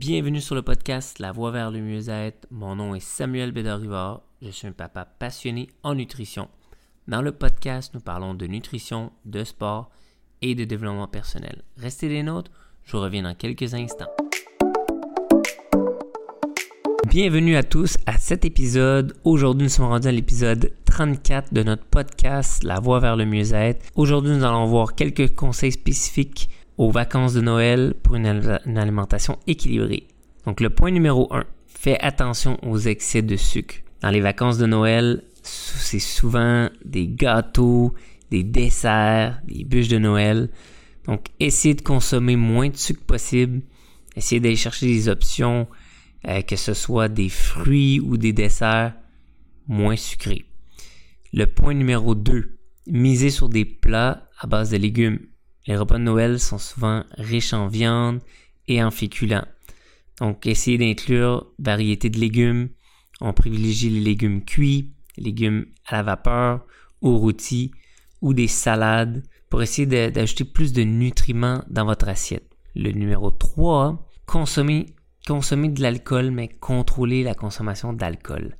Bienvenue sur le podcast La Voie vers le mieux-être. Mon nom est Samuel Bédard-Rivard. Je suis un papa passionné en nutrition. Dans le podcast, nous parlons de nutrition, de sport et de développement personnel. Restez des nôtres, je reviens dans quelques instants. Bienvenue à tous à cet épisode. Aujourd'hui, nous sommes rendus à l'épisode 34 de notre podcast La Voie vers le mieux-être. Aujourd'hui, nous allons voir quelques conseils spécifiques aux vacances de Noël pour une, alimentation équilibrée. Donc le point numéro 1, fais attention aux excès de sucre. Dans les vacances de Noël, c'est souvent des gâteaux, des desserts, des bûches de Noël. Donc essayez de consommer moins de sucre possible. Essayez d'aller chercher des options, euh, que ce soit des fruits ou des desserts moins sucrés. Le point numéro 2, misez sur des plats à base de légumes. Les repas de Noël sont souvent riches en viande et en féculents. Donc, essayez d'inclure variété de légumes. On privilégie les légumes cuits, légumes à la vapeur, au rôti ou des salades pour essayer d'ajouter plus de nutriments dans votre assiette. Le numéro 3, consommer, consommer de l'alcool, mais contrôler la consommation d'alcool.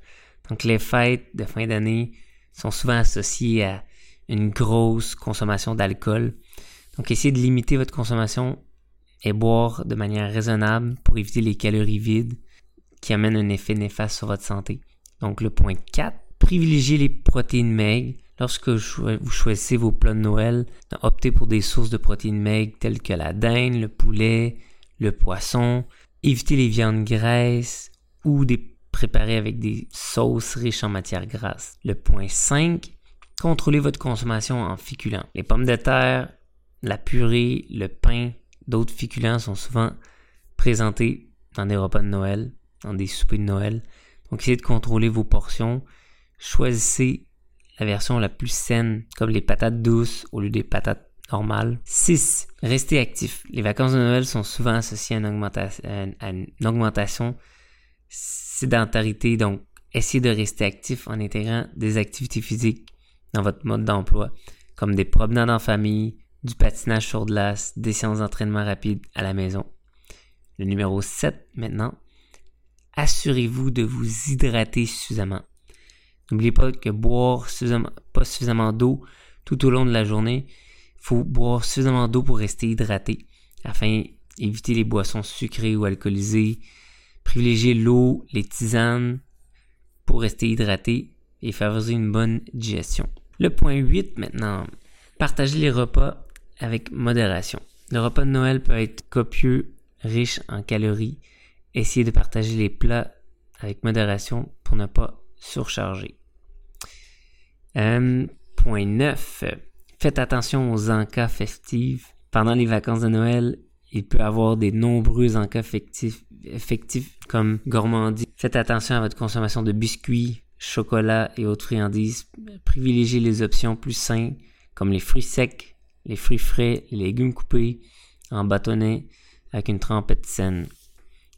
Donc, les fêtes de fin d'année sont souvent associées à une grosse consommation d'alcool. Donc, essayez de limiter votre consommation et boire de manière raisonnable pour éviter les calories vides qui amènent un effet néfaste sur votre santé. Donc, le point 4, privilégiez les protéines maigres. Lorsque vous choisissez vos plats de Noël, optez pour des sources de protéines maigres telles que la dinde, le poulet, le poisson. Évitez les viandes graisses ou des préparées avec des sauces riches en matières grasses. Le point 5, contrôlez votre consommation en féculents. Les pommes de terre, la purée, le pain, d'autres féculents sont souvent présentés dans des repas de Noël, dans des soupers de Noël. Donc essayez de contrôler vos portions. Choisissez la version la plus saine, comme les patates douces au lieu des patates normales. 6. Restez actif. Les vacances de Noël sont souvent associées à une à une augmentation sédentarité, donc essayez de rester actif en intégrant des activités physiques dans votre mode d'emploi, comme des promenades en famille, du patinage sur glace, des séances d'entraînement rapide à la maison. Le numéro 7 maintenant, assurez-vous de vous hydrater suffisamment. N'oubliez pas que boire pas suffisamment d'eau tout au long de la journée, il faut boire suffisamment d'eau pour rester hydraté afin d'éviter les boissons sucrées ou alcoolisées, privilégier l'eau, les tisanes pour rester hydraté et favoriser une bonne digestion. Le point 8 maintenant, partagez les repas avec modération. Le repas de Noël peut être copieux, riche en calories. Essayez de partager les plats avec modération pour ne pas surcharger. Euh, point 9. Faites attention aux encas festifs. Pendant les vacances de Noël, il peut y avoir des nombreux encas effectifs, effectifs comme gourmandise. Faites attention à votre consommation de biscuits, chocolat et autres friandises. Privilégiez les options plus saines comme les fruits secs, les fruits frais, les légumes coupés en bâtonnets avec une trempette saine.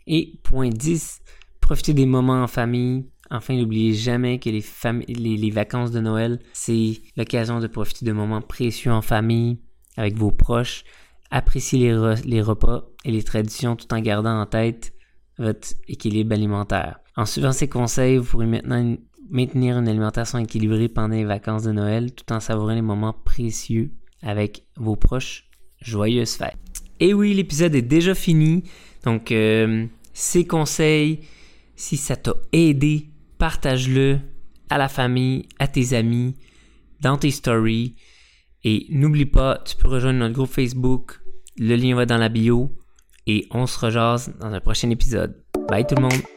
Et point 10, profitez des moments en famille. Enfin, n'oubliez jamais que les, vacances de Noël, c'est l'occasion de profiter de moments précieux en famille, avec vos proches. Appréciez les repas et les traditions tout en gardant en tête votre équilibre alimentaire. En suivant ces conseils, vous pourrez maintenant maintenir une alimentation équilibrée pendant les vacances de Noël tout en savourant les moments précieux avec vos proches. Joyeuses fêtes. Et oui, l'épisode est déjà fini. Donc, euh, ces conseils, si ça t'a aidé, partage-le à la famille, à tes amis, dans tes stories. Et n'oublie pas, tu peux rejoindre notre groupe Facebook. Le lien va dans la bio. Et on se rejase dans un prochain épisode. Bye tout le monde!